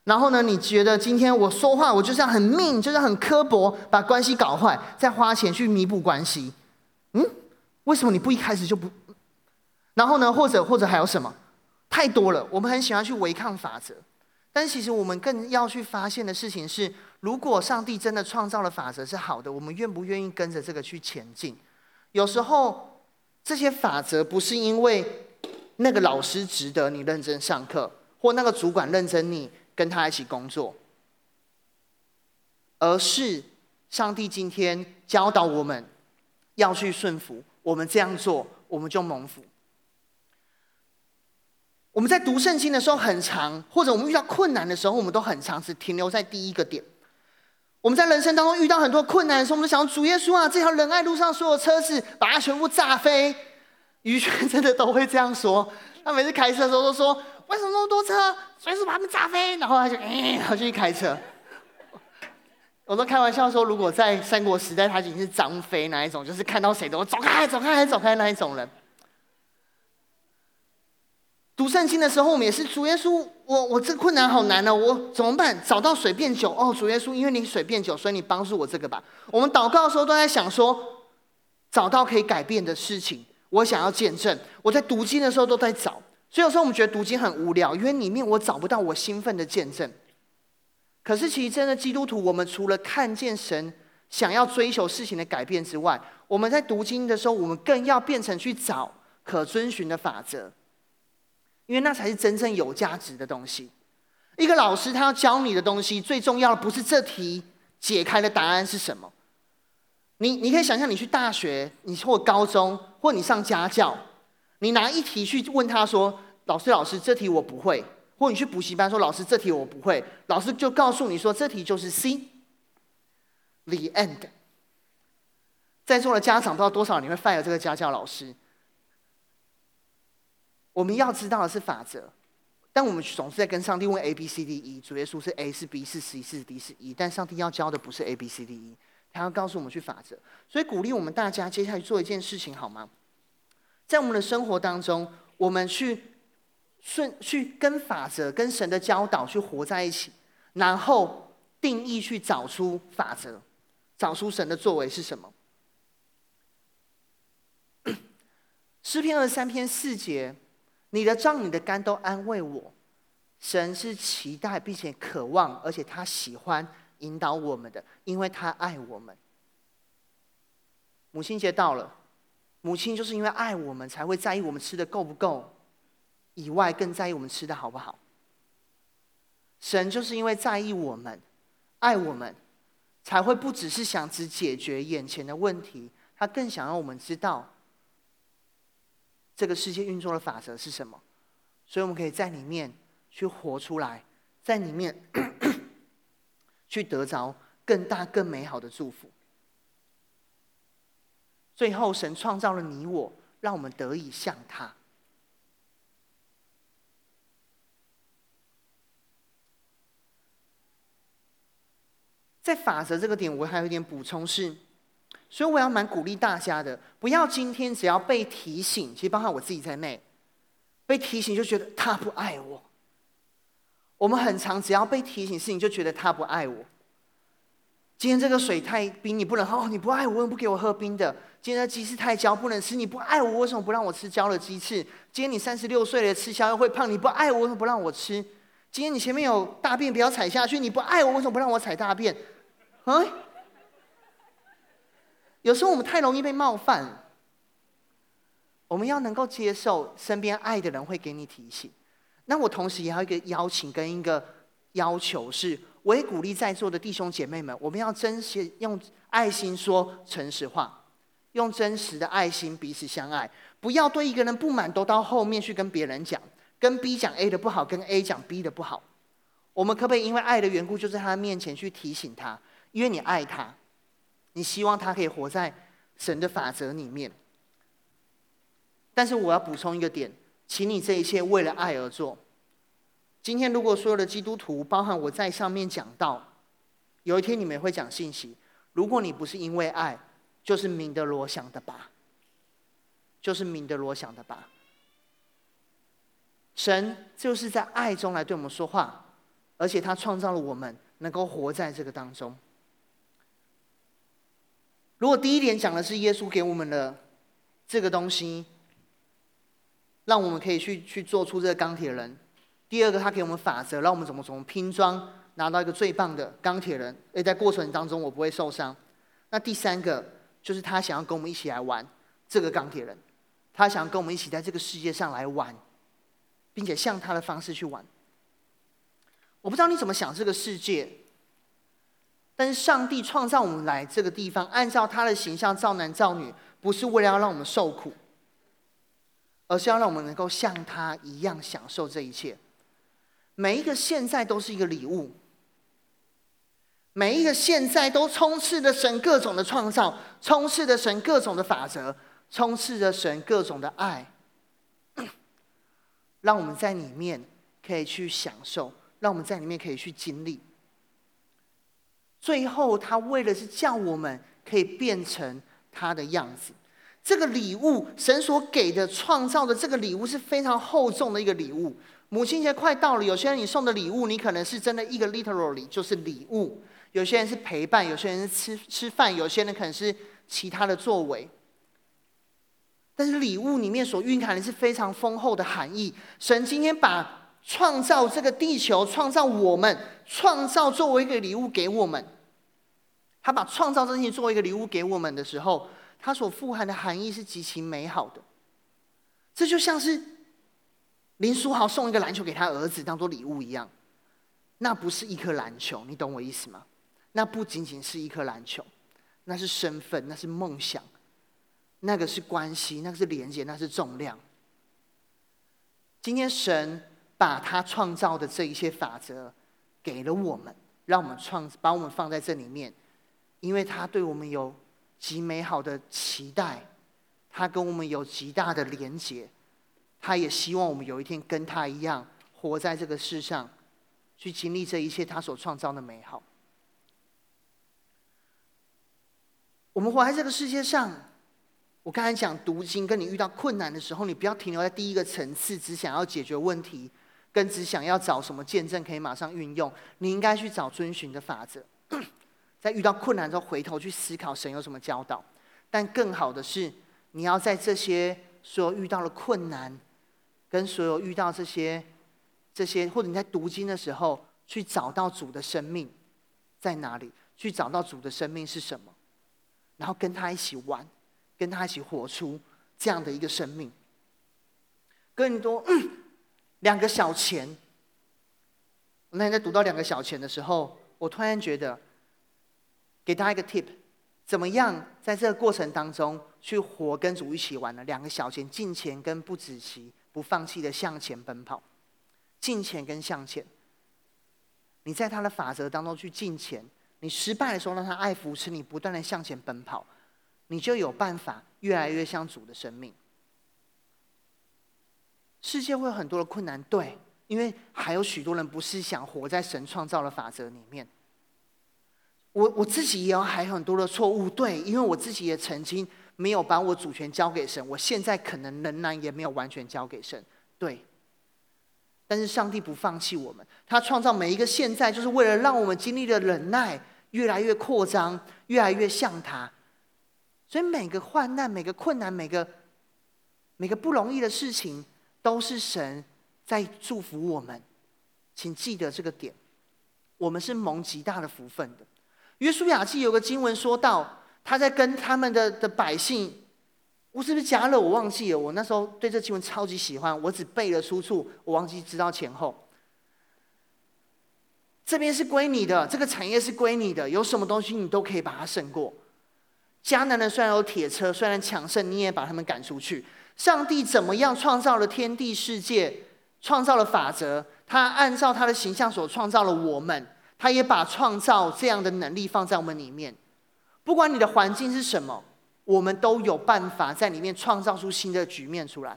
然后呢，你觉得今天我说话，我就是要很命，就是很刻薄，把关系搞坏，再花钱去弥补关系。嗯，为什么你不一开始就不？然后呢，或者或者还有什么？太多了。我们很喜欢去违抗法则，但其实我们更要去发现的事情是：如果上帝真的创造了法则是好的，我们愿不愿意跟着这个去前进？有时候这些法则不是因为那个老师值得你认真上课，或那个主管认真你。跟他一起工作，而是上帝今天教导我们要去顺服，我们这样做，我们就蒙福。我们在读圣经的时候很长，或者我们遇到困难的时候，我们都很长，只停留在第一个点。我们在人生当中遇到很多困难的时候，我们就想主耶稣啊，这条仁爱路上所有车子，把它全部炸飞。于权真的都会这样说，他每次开车的时候都说。为什么那么多车？随时把他们炸飞，然后他就，哎，*laughs* 然后就去开车。我都开玩笑说，如果在三国时代，他已经是张飞那一种，就是看到谁都走开、走开、走开那一种人。读圣经的时候，我们也是主耶稣，我我这困难好难哦，我怎么办？找到水变酒哦，主耶稣，因为你水变酒，所以你帮助我这个吧。我们祷告的时候都在想说，找到可以改变的事情，我想要见证。我在读经的时候都在找。所以有时候我们觉得读经很无聊，因为里面我找不到我兴奋的见证。可是其实真的基督徒，我们除了看见神想要追求事情的改变之外，我们在读经的时候，我们更要变成去找可遵循的法则，因为那才是真正有价值的东西。一个老师他要教你的东西，最重要的不是这题解开的答案是什么。你你可以想象，你去大学，你或高中，或你上家教。你拿一题去问他说：“老师，老师，这题我不会。”或你去补习班说：“老师，这题我不会。”老师就告诉你说：“这题就是 C。” The end。在座的家长不知道多少你会 fire 这个家教老师。我们要知道的是法则，但我们总是在跟上帝问 A B C D E。主耶稣是 A 是 B 是 C 是 D 是 E，但上帝要教的不是 A B C D E，他要告诉我们去法则。所以鼓励我们大家接下来做一件事情好吗？在我们的生活当中，我们去顺去跟法则、跟神的教导去活在一起，然后定义去找出法则，找出神的作为是什么。*coughs* 诗篇二十三篇四节，你的杖、你的竿都安慰我。神是期待并且渴望，而且他喜欢引导我们的，因为他爱我们。母亲节到了。母亲就是因为爱我们，才会在意我们吃的够不够，以外更在意我们吃的好不好。神就是因为在意我们，爱我们，才会不只是想只解决眼前的问题，他更想让我们知道这个世界运作的法则是什么，所以我们可以在里面去活出来，在里面 *coughs* 去得着更大更美好的祝福。最后，神创造了你我，让我们得以像他。在法则这个点，我还有一点补充是，所以我要蛮鼓励大家的，不要今天只要被提醒，其实包括我自己在内，被提醒就觉得他不爱我。我们很常只要被提醒事情，就觉得他不爱我。今天这个水太冰，你不能喝。哦，你不爱我，为什么不给我喝冰的？今天的鸡翅太焦，不能吃。你不爱我，为什么不让我吃焦的鸡翅？今天你三十六岁了，吃宵夜会胖。你不爱我，为什么不让我吃？今天你前面有大便，不要踩下去。你不爱我，为什么不让我踩大便？啊？有时候我们太容易被冒犯，我们要能够接受身边爱的人会给你提醒。那我同时也要一个邀请跟一个要求是，我也鼓励在座的弟兄姐妹们，我们要真心用爱心说诚实话，用真实的爱心彼此相爱，不要对一个人不满都到后面去跟别人讲，跟 B 讲 A 的不好，跟 A 讲 B 的不好。我们可不可以因为爱的缘故，就在他面前去提醒他？因为你爱他，你希望他可以活在神的法则里面。但是我要补充一个点，请你这一切为了爱而做。今天如果所有的基督徒，包含我在上面讲到，有一天你们也会讲信息。如果你不是因为爱，就是鸣的锣响的吧，就是鸣的锣响的吧。神就是在爱中来对我们说话，而且他创造了我们，能够活在这个当中。如果第一点讲的是耶稣给我们的这个东西，让我们可以去去做出这个钢铁人。第二个，他给我们法则，让我们怎么怎么拼装拿到一个最棒的钢铁人。诶，在过程当中我不会受伤。那第三个，就是他想要跟我们一起来玩这个钢铁人，他想要跟我们一起在这个世界上来玩，并且像他的方式去玩。我不知道你怎么想这个世界。但是上帝创造我们来这个地方，按照他的形象造男造女，不是为了要让我们受苦，而是要让我们能够像他一样享受这一切。每一个现在都是一个礼物，每一个现在都充斥着神各种的创造，充斥着神各种的法则，充斥着神各种的爱，*clears throat* 让我们在里面可以去享受，让我们在里面可以去经历。最后，他为的是叫我们可以变成他的样子。这个礼物，神所给的、创造的这个礼物是非常厚重的一个礼物。母亲节快到了，有些人你送的礼物，你可能是真的一个 literally 就是礼物；有些人是陪伴，有些人是吃吃饭，有些人可能是其他的作为。但是礼物里面所蕴含的是非常丰厚的含义。神今天把创造这个地球，创造我们，创造作为一个礼物给我们。他把创造这些作为一个礼物给我们的时候，他所富含的含义是极其美好的。这就像是林书豪送一个篮球给他儿子当做礼物一样，那不是一颗篮球，你懂我意思吗？那不仅仅是一颗篮球，那是身份，那是梦想，那个是关系，那个是连接，那是重量。今天神。把他创造的这一些法则给了我们，让我们创，把我们放在这里面，因为他对我们有极美好的期待，他跟我们有极大的连接，他也希望我们有一天跟他一样活在这个世上，去经历这一切他所创造的美好。我们活在这个世界上。我刚才讲读经，跟你遇到困难的时候，你不要停留在第一个层次，只想要解决问题。跟只想要找什么见证可以马上运用，你应该去找遵循的法则，在遇到困难之后回头去思考神有什么教导。但更好的是，你要在这些所遇到的困难，跟所有遇到这些这些，或者你在读经的时候，去找到主的生命在哪里，去找到主的生命是什么，然后跟他一起玩，跟他一起活出这样的一个生命。更多。两个小钱。我那天在读到两个小钱的时候，我突然觉得，给大家一个 tip，怎么样在这个过程当中去活，跟主一起玩呢？两个小钱，进钱跟不止息、不放弃的向前奔跑，进前跟向前。你在他的法则当中去进前，你失败的时候让他爱扶持你，不断的向前奔跑，你就有办法越来越像主的生命。世界会有很多的困难，对，因为还有许多人不是想活在神创造的法则里面。我我自己也有还有很多的错误，对，因为我自己也曾经没有把我主权交给神，我现在可能仍然也没有完全交给神，对。但是上帝不放弃我们，他创造每一个现在，就是为了让我们经历的忍耐越来越扩张，越来越像他。所以每个患难、每个困难、每个每个不容易的事情。都是神在祝福我们，请记得这个点。我们是蒙极大的福分的。约书亚记有个经文说到，他在跟他们的的百姓，我是不是加了？我忘记了。我那时候对这经文超级喜欢，我只背了出处，我忘记知道前后。这边是归你的，这个产业是归你的，有什么东西你都可以把它胜过。迦南人虽然有铁车，虽然强盛，你也把他们赶出去。上帝怎么样创造了天地世界，创造了法则，他按照他的形象所创造了我们，他也把创造这样的能力放在我们里面。不管你的环境是什么，我们都有办法在里面创造出新的局面出来。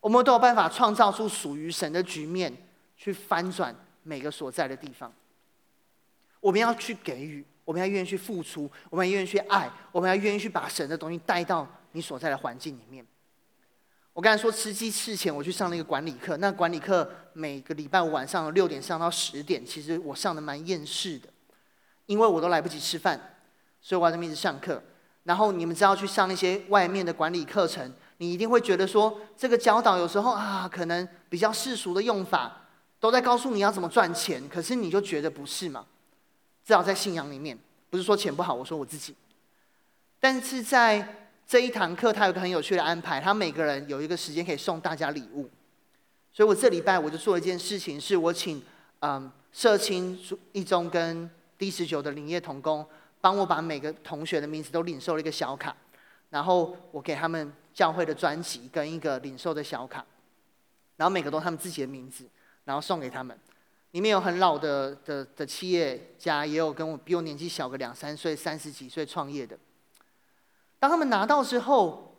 我们都有办法创造出属于神的局面，去翻转每个所在的地方。我们要去给予。我们要愿意去付出，我们要愿意去爱，我们要愿意去把神的东西带到你所在的环境里面。我刚才说吃鸡之前，我去上那个管理课，那管理课每个礼拜五晚上六点上到十点，其实我上的蛮厌世的，因为我都来不及吃饭，所以我要这么一直上课。然后你们知道去上那些外面的管理课程，你一定会觉得说，这个教导有时候啊，可能比较世俗的用法，都在告诉你要怎么赚钱，可是你就觉得不是嘛？至少在信仰里面，不是说钱不好，我说我自己。但是在这一堂课，他有个很有趣的安排，他每个人有一个时间可以送大家礼物。所以我这礼拜我就做了一件事情，是我请嗯社青一中跟第十九的林业童工，帮我把每个同学的名字都领受了一个小卡，然后我给他们教会的专辑跟一个领受的小卡，然后每个都他们自己的名字，然后送给他们。里面有很老的的的企业家，也有跟我比我年纪小个两三岁、三十几岁创业的。当他们拿到之后，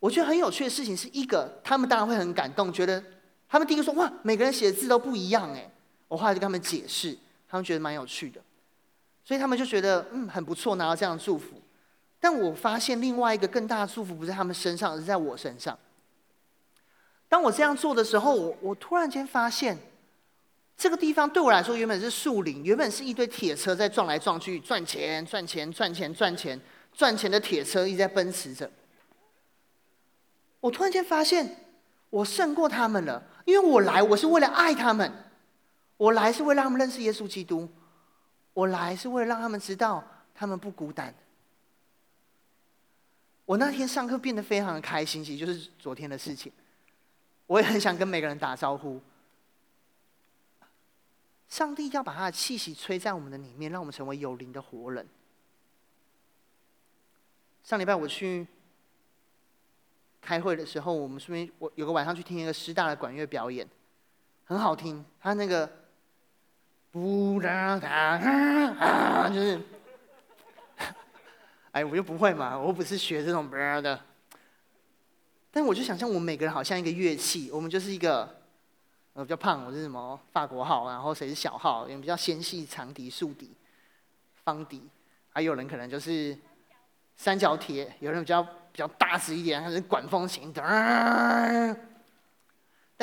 我觉得很有趣的事情是一个，他们当然会很感动，觉得他们第一个说：“哇，每个人写的字都不一样。”哎，我后来就跟他们解释，他们觉得蛮有趣的，所以他们就觉得嗯很不错，拿到这样的祝福。但我发现另外一个更大的祝福不在他们身上，而是在我身上。当我这样做的时候，我我突然间发现。这个地方对我来说原本是树林，原本是一堆铁车在撞来撞去，赚钱、赚钱、赚钱、赚钱、赚钱的铁车一直在奔驰着。我突然间发现，我胜过他们了，因为我来，我是为了爱他们，我来是为了让他们认识耶稣基督，我来是为了让他们知道他们不孤单。我那天上课变得非常的开心，其实就是昨天的事情。我也很想跟每个人打招呼。上帝要把他的气息吹在我们的里面，让我们成为有灵的活人。上礼拜我去开会的时候，我们顺便我有个晚上去听一个师大的管乐表演，很好听。他那个不让他就是，哎，我又不会嘛，我不是学这种的。但我就想象，我们每个人好像一个乐器，我们就是一个。我比较胖，我是什么法国号，然后谁是小号？有比较纤细长笛、竖笛、方笛，还有人可能就是三角铁，有人比较比较大只一点，他是管风琴。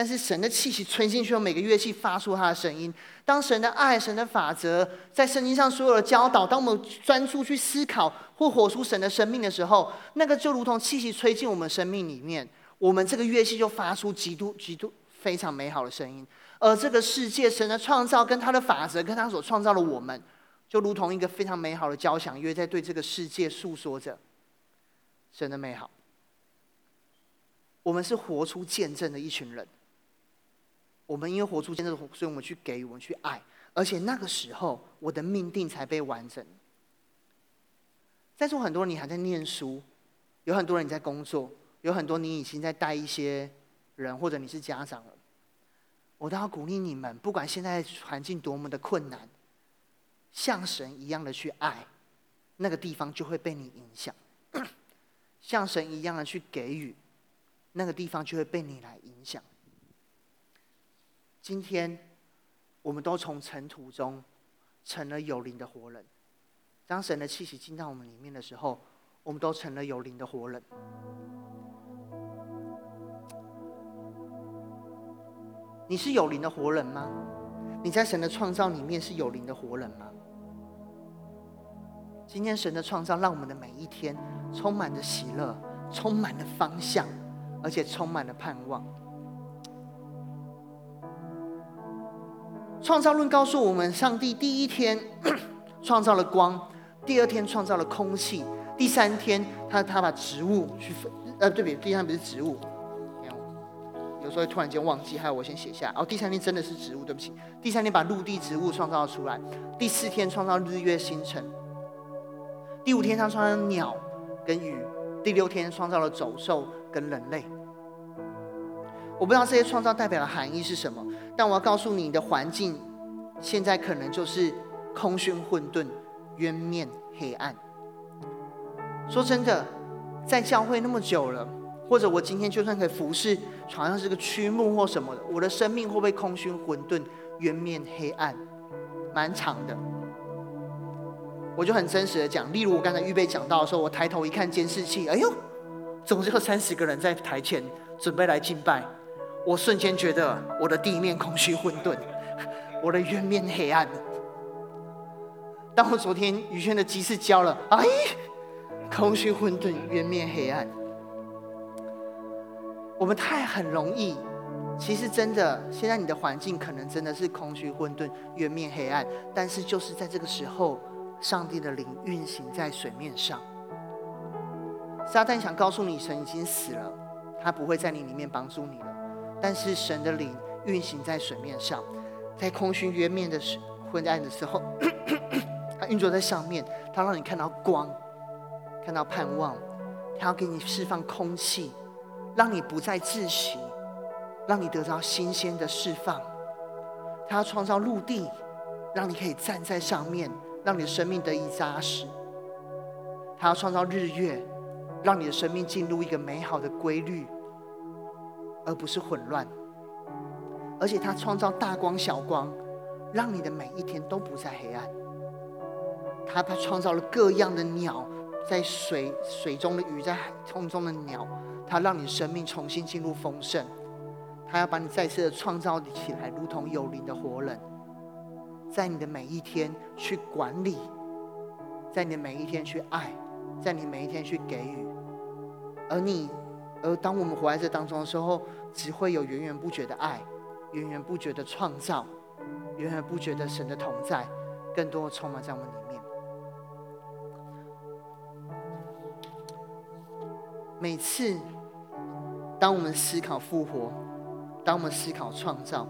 但是神的气息吹进去，每个乐器发出它的声音。当神的爱、神的法则在圣经上所有的教导，当我们专注去思考或活出神的生命的时候，那个就如同气息吹进我们生命里面，我们这个乐器就发出极度、极度。非常美好的声音，而这个世界，神的创造跟他的法则，跟他所创造的我们，就如同一个非常美好的交响乐，在对这个世界诉说着神的美好。我们是活出见证的一群人。我们因为活出见证，所以我们去给予，我们去爱，而且那个时候，我的命定才被完整。在座很多人，你还在念书，有很多人你在工作，有很多你已经在带一些。人或者你是家长了，我都要鼓励你们，不管现在环境多么的困难，像神一样的去爱，*laughs* 那个地方就会被你影响；像神一样的去给予，那个地方就会被你来影响。今天，我们都从尘土中成了有灵的活人。当神的气息进到我们里面的时候，我们都成了有灵的活人。你是有灵的活人吗？你在神的创造里面是有灵的活人吗？今天神的创造让我们的每一天充满着喜乐，充满了方向，而且充满了盼望。创造论告诉我们，上帝第一天 *coughs* 创造了光，第二天创造了空气，第三天他他把植物去分，呃，对不对？第三不是植物。有时候突然间忘记，还有我先写下。哦，第三天真的是植物，对不起。第三天把陆地植物创造出来，第四天创造日月星辰，第五天他创造鸟跟鱼，第六天创造了走兽跟人类。我不知道这些创造代表的含义是什么，但我要告诉你，的环境现在可能就是空虚混沌、渊面黑暗。说真的，在教会那么久了，或者我今天就算可以服侍，好像是个曲目或什么的，我的生命会不会空虚混沌、渊面黑暗？蛮长的。我就很真实的讲，例如我刚才预备讲到的时候，我抬头一看监视器，哎呦，怎么只有三十个人在台前准备来敬拜？我瞬间觉得我的地面空虚混沌，*laughs* 我的渊面黑暗。当我昨天宇轩的鸡翅交了，哎，空虚混沌，渊面黑暗。我们太很容易，其实真的，现在你的环境可能真的是空虚混沌，渊面黑暗。但是就是在这个时候，上帝的灵运行在水面上。撒旦想告诉你，神已经死了，他不会在你里面帮助你了。但是神的灵运行在水面上，在空虚渊面的时昏暗的时候，*coughs* 它运作在上面，它让你看到光，看到盼望，它要给你释放空气，让你不再窒息，让你得到新鲜的释放。他要创造陆地，让你可以站在上面，让你的生命得以扎实。他要创造日月，让你的生命进入一个美好的规律。而不是混乱，而且他创造大光小光，让你的每一天都不再黑暗。他他创造了各样的鸟，在水水中的鱼，在海空中的鸟，他让你生命重新进入丰盛。他要把你再次的创造起来，如同有灵的活人，在你的每一天去管理，在你的每一天去爱，在你每一天去给予，而你。而当我们活在这当中的时候，只会有源源不绝的爱，源源不绝的创造，源源不绝的神的同在，更多的充满在我们里面。每次当我们思考复活，当我们思考创造，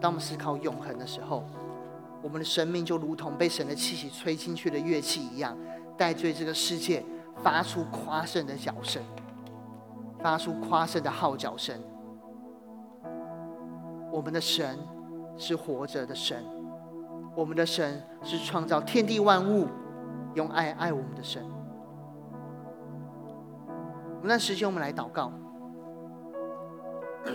当我们思考永恒的时候，我们的生命就如同被神的气息吹进去的乐器一样，带对这个世界发出夸胜的角声。发出夸胜的号角声。我们的神是活着的神，我们的神是创造天地万物、用爱爱我们的神。我们那时间，我们来祷告。*coughs*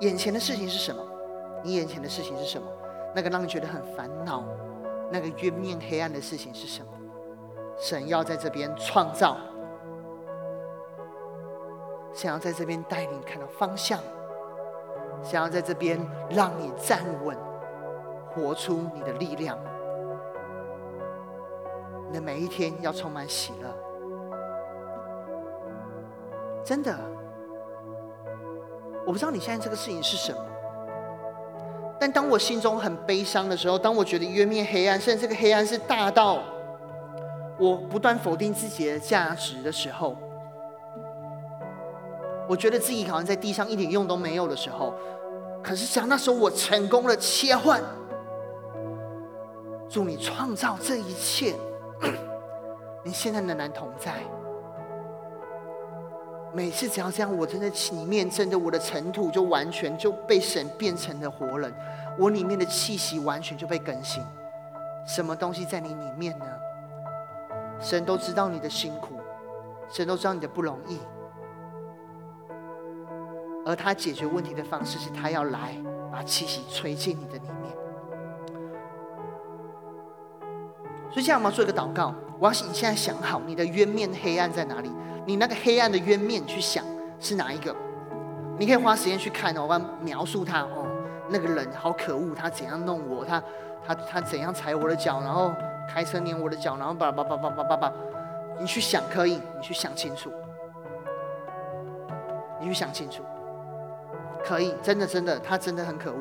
眼前的事情是什么？你眼前的事情是什么？那个让你觉得很烦恼、那个渊面黑暗的事情是什么？神要在这边创造。想要在这边带领看到方向，想要在这边让你站稳，活出你的力量。你的每一天要充满喜乐，真的。我不知道你现在这个事情是什么，但当我心中很悲伤的时候，当我觉得渊面黑暗，甚至这个黑暗是大到我不断否定自己的价值的时候。我觉得自己好像在地上一点用都没有的时候，可是想那时候我成功了切换，祝你创造这一切，*clears throat* 你现在仍然同在。每次只要这样，我真的里面真的我的尘土就完全就被神变成了活人，我里面的气息完全就被更新。什么东西在你里面呢？神都知道你的辛苦，神都知道你的不容易。而他解决问题的方式是他要来把气息吹进你的里面。所以，现在我们要做一个祷告。我要你现在想好，你的渊面黑暗在哪里？你那个黑暗的渊面去想是哪一个？你可以花时间去看哦，我要描述他哦，那个人好可恶，他怎样弄我？他他他怎样踩我的脚？然后开车碾我的脚？然后叭叭叭叭叭叭叭，你去想可以，你去想清楚，你去想清楚。可以，真的真的，他真的很可恶。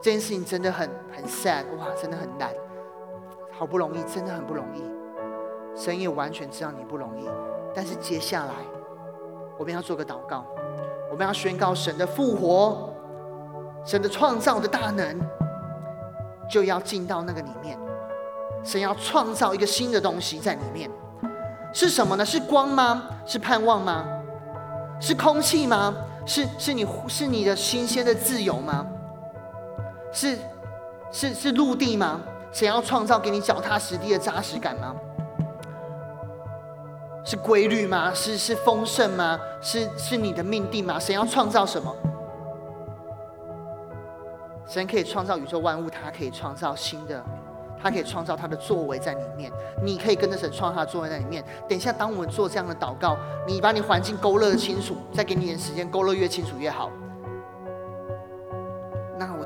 这件事情真的很很 sad，哇，真的很难，好不容易，真的很不容易。神也完全知道你不容易，但是接下来我们要做个祷告，我们要宣告神的复活，神的创造的大能，就要进到那个里面。神要创造一个新的东西在里面，是什么呢？是光吗？是盼望吗？是空气吗？是是你是你的新鲜的自由吗？是是是陆地吗？神要创造给你脚踏实地的扎实感吗？是规律吗？是是丰盛吗？是是你的命定吗？神要创造什么？神可以创造宇宙万物，他可以创造新的。他可以创造他的作为在里面，你可以跟着神创造他的作为在里面。等一下，当我们做这样的祷告，你把你环境勾勒清楚，再给你点时间，勾勒越清楚越好。那我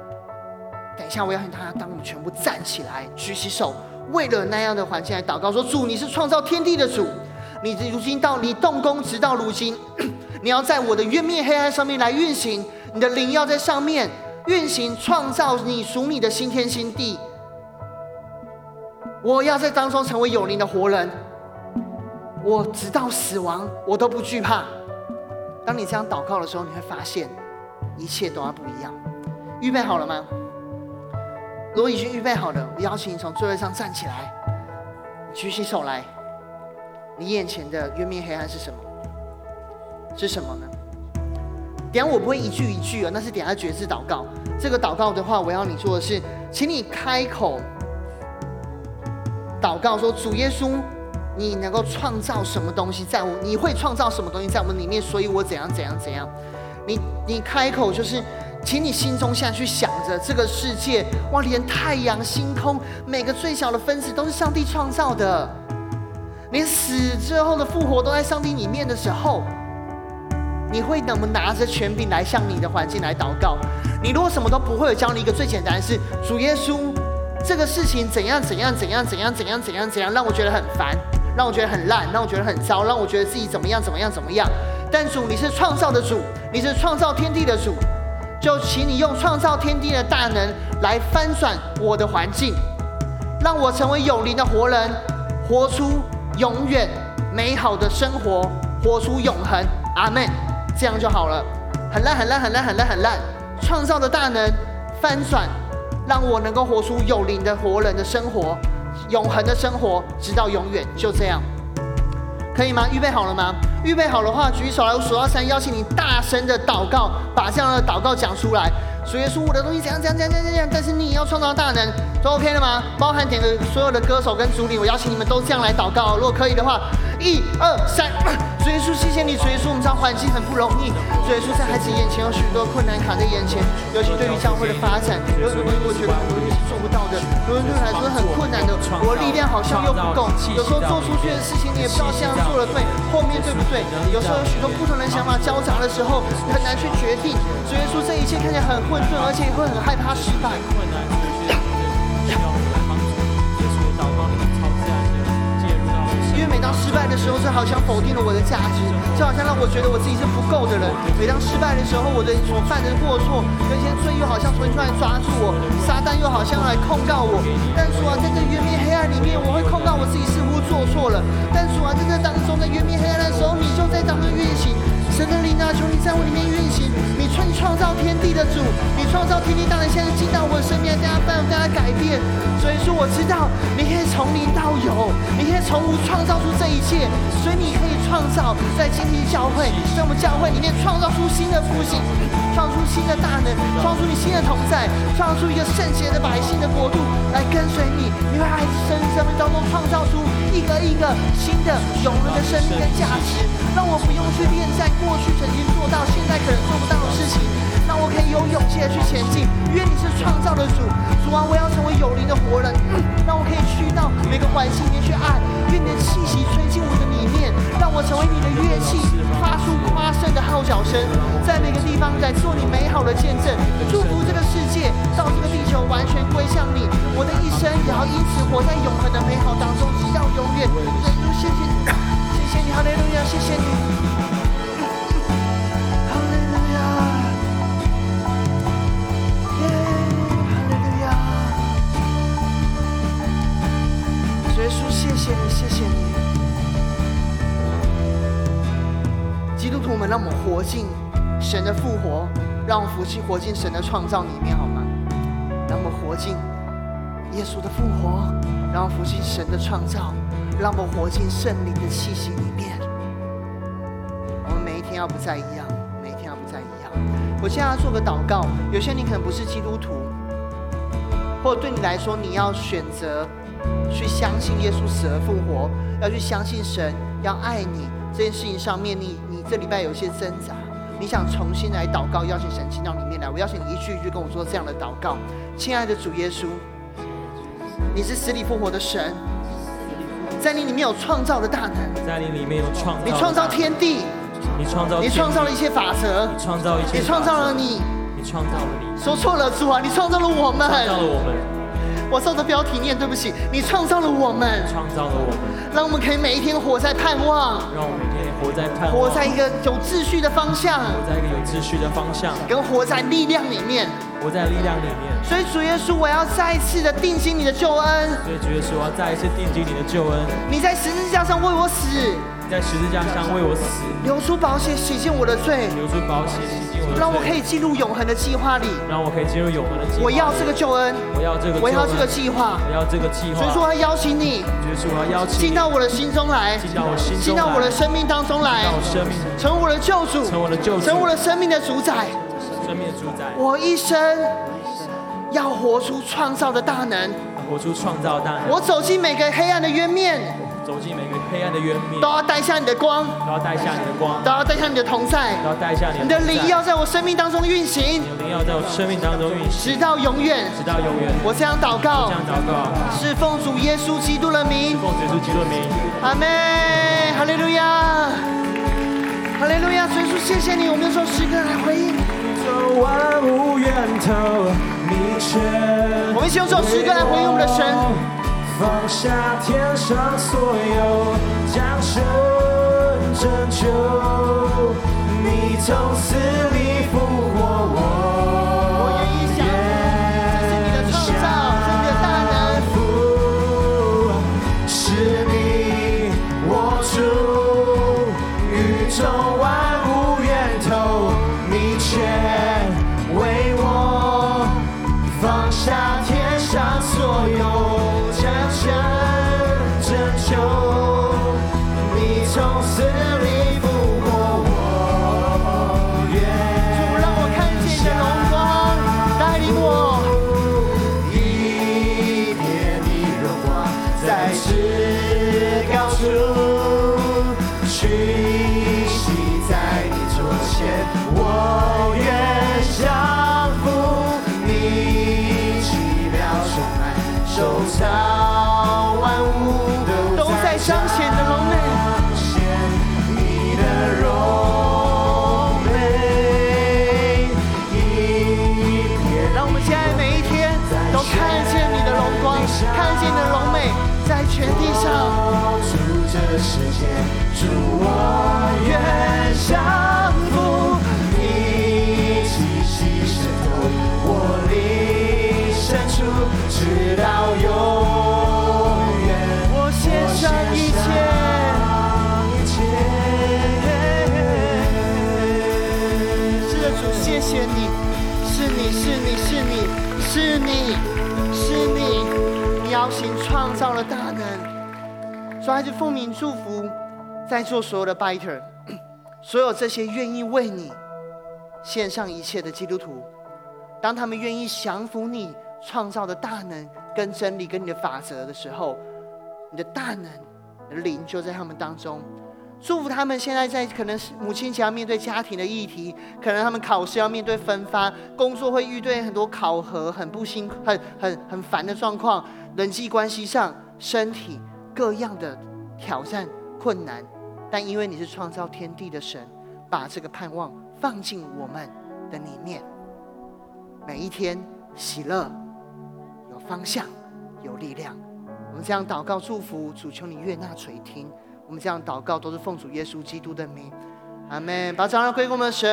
等一下，我要请他，当我们全部站起来，举起手，为了那样的环境来祷告，说：主，你是创造天地的主，你如今到你动工，直到如今，*clears throat* 你要在我的渊面黑暗上面来运行，你的灵要在上面运行，创造你属你的新天新地。我要在当中成为有灵的活人，我直到死亡，我都不惧怕。当你这样祷告的时候，你会发现一切都要不一样。预备好了吗？如果已经预备好了，我邀请你从座位上站起来，举起手来。你眼前的渊面黑暗是什么？是什么呢？等下我不会一句一句啊，那是等下绝志祷告。这个祷告的话，我要你做的是，请你开口。祷告说：“主耶稣，你能够创造什么东西在我？你会创造什么东西在我们里面？所以我怎样怎样怎样？你你开口就是，请你心中现在去想着这个世界，哇，连太阳、星空，每个最小的分子都是上帝创造的。连死之后的复活都在上帝里面的时候，你会怎么拿着权柄来向你的环境来祷告？你如果什么都不会，我教你一个最简单的是主耶稣。”这个事情怎样怎样怎样怎样怎样怎样怎样，让我觉得很烦，让我觉得很烂，让我觉得很糟，让我觉得自己怎么样怎么样怎么样。但主，你是创造的主，你是创造天地的主，就请你用创造天地的大能来翻转我的环境，让我成为有灵的活人，活出永远美好的生活，活出永恒。阿门。这样就好了。很烂很烂很烂很烂很烂，创造的大能翻转。让我能够活出有灵的活人的生活，永恒的生活，直到永远，就这样，可以吗？预备好了吗？预备好的话，举手来，我数到三，邀请你大声的祷告，把这样的祷告讲出来。主耶稣，我的东西怎样怎样怎样怎样，但是你要创造大能，都 OK 了吗？包含点的所有的歌手跟主领，我邀请你们都这样来祷告。如果可以的话，一二三。主耶稣，谢谢你。主耶稣，我们知道环境很不容易。主耶稣，在孩子眼前有许多困难卡在眼前，尤其对于教会的发展，有很多东西我觉得很多人是做不到的，有人对我来说很困难的，我力量好像又不够。有时候做出去的事情，你也不知道这样做了对，后面对不对？有时候有许多不同的想法交杂的时候，很难去决定。主耶稣，这一切看起来很混沌，而且也会很害怕失败。每当失败的时候，就好像否定了我的价值，就好像让我觉得我自己是不够的人。每当失败的时候，我的所犯的过错，那些罪又好像重新出来抓住我，撒旦又好像来控告我。但主啊，在这原面黑暗里面，我会控告我自己似乎做错了。但主啊，在这当中的原面黑暗的时候，你就在当中运行。神灵啊，求你在我里面运行。你创创造天地的主，你创造天地，当然现在进到我的生命，大家办，大家改变。所以说，我知道你可以从零到有，你可以从无创造出这一切。所以你可以创造在今天教会，在我们教会里面创造出新的复兴，创出新的大能，创出你新的同在，创造出一个圣洁的百姓的国度来跟随你。你会在生生命当中创造出一个一个新的永恒的生命跟价值，让我不用去恋战。过去曾经做到，现在可能做不到的事情，那我可以有勇气的去前进。愿你是创造的主，主啊，我要成为有灵的活人，让我可以去到每个环境里面去爱。愿你的气息吹进我的里面，让我成为你的乐器，发出夸胜的号角声，在每个地方来做你美好的见证，祝福这个世界，到这个地球完全归向你。我的一生也要因此活在永恒的美好当中，直到永远。谢谢，谢谢你，哈利路亚，谢谢你。谢谢你，谢谢你。基督徒们，让我们活进神的复活，让我们活进活进神的创造里面，好吗？让我们活进耶稣的复活，让我们活进神的创造，让我们活进圣灵的气息里面。我们每一天要不再一样，每一天要不再一样。我现在要做个祷告，有些你可能不是基督徒，或者对你来说，你要选择去相信耶稣死而复活，要去相信神，要爱你这件事情上面，你你这礼拜有些挣扎，你想重新来祷告，邀请神进到里面来。我邀请你一句一句跟我说这样的祷告：亲爱的主耶稣，你是死里复活的神，在你里面有创造的大能，在你里面有创造，你创造天地，你创造，你创造了一些法则，你创造一切，你创造了你，你创造了你，说错了主啊，你创造了我们，创造了我们。我照着标题念，对不起，你创造了我们，创造了我们，让我们可以每一天活在盼望，让我们每天活在盼望，活在一个有秩序的方向，活在一个有秩序的方向，跟活在力量里面，活在力量里面。所以主耶稣，我要再一次的定睛你的救恩。所以主耶稣，我要再一次定睛你的救恩。你在十字架上为我死，你在十字架上为我死，流出宝血洗净我的罪，流出宝血洗净我的罪，让我可以进入永恒的计划里，让我可以进入永恒的计划。我要这个救恩，我要这个，我要这个计划，我要这个计划。所以说，我要邀请你，所以说我要邀请进到我的心中来，进到我心中，进到我的生命当中来，生命，成为我的救主，成为我的救主，成为我的生命的主宰，生命的主宰。我一生要活出创造的大能，活出创造大能。我走进每个黑暗的渊面，走进每个黑暗的渊面，都要带下你的光，都要带下你的光，都要带下你的同在，都要带下你的。灵要在我生命当中运行，你的灵要在我生命当中运行，直到永远，直到永远。我这样祷告，这样祷告，是奉主耶稣基督的名，奉主耶稣基督的名。阿门，哈利路亚，哈利路亚，主耶稣，谢谢你，我们用诗歌来回应。万物源头，你却我们一起用这首诗歌来回应我们的神。放下天上所有，将神拯救，你从此离主，全因在你左前，我愿降服你奇妙充满收藏。世界，祝我所以还是奉命祝福在座所有的 Biter，*clears throat* 所有这些愿意为你献上一切的基督徒，当他们愿意降服你创造的大能、跟真理、跟你的法则的时候，你的大能、灵就在他们当中。祝福他们现在在可能是母亲节要面对家庭的议题，可能他们考试要面对分发，工作会遇对很多考核，很不辛、很很很烦的状况，人际关系上、身体。各样的挑战困难，但因为你是创造天地的神，把这个盼望放进我们的里面。每一天喜乐，有方向，有力量。我们这样祷告祝福，主求你悦纳垂听。我们这样祷告都是奉主耶稣基督的名，阿门。把掌声归给我们神，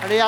阿利亚。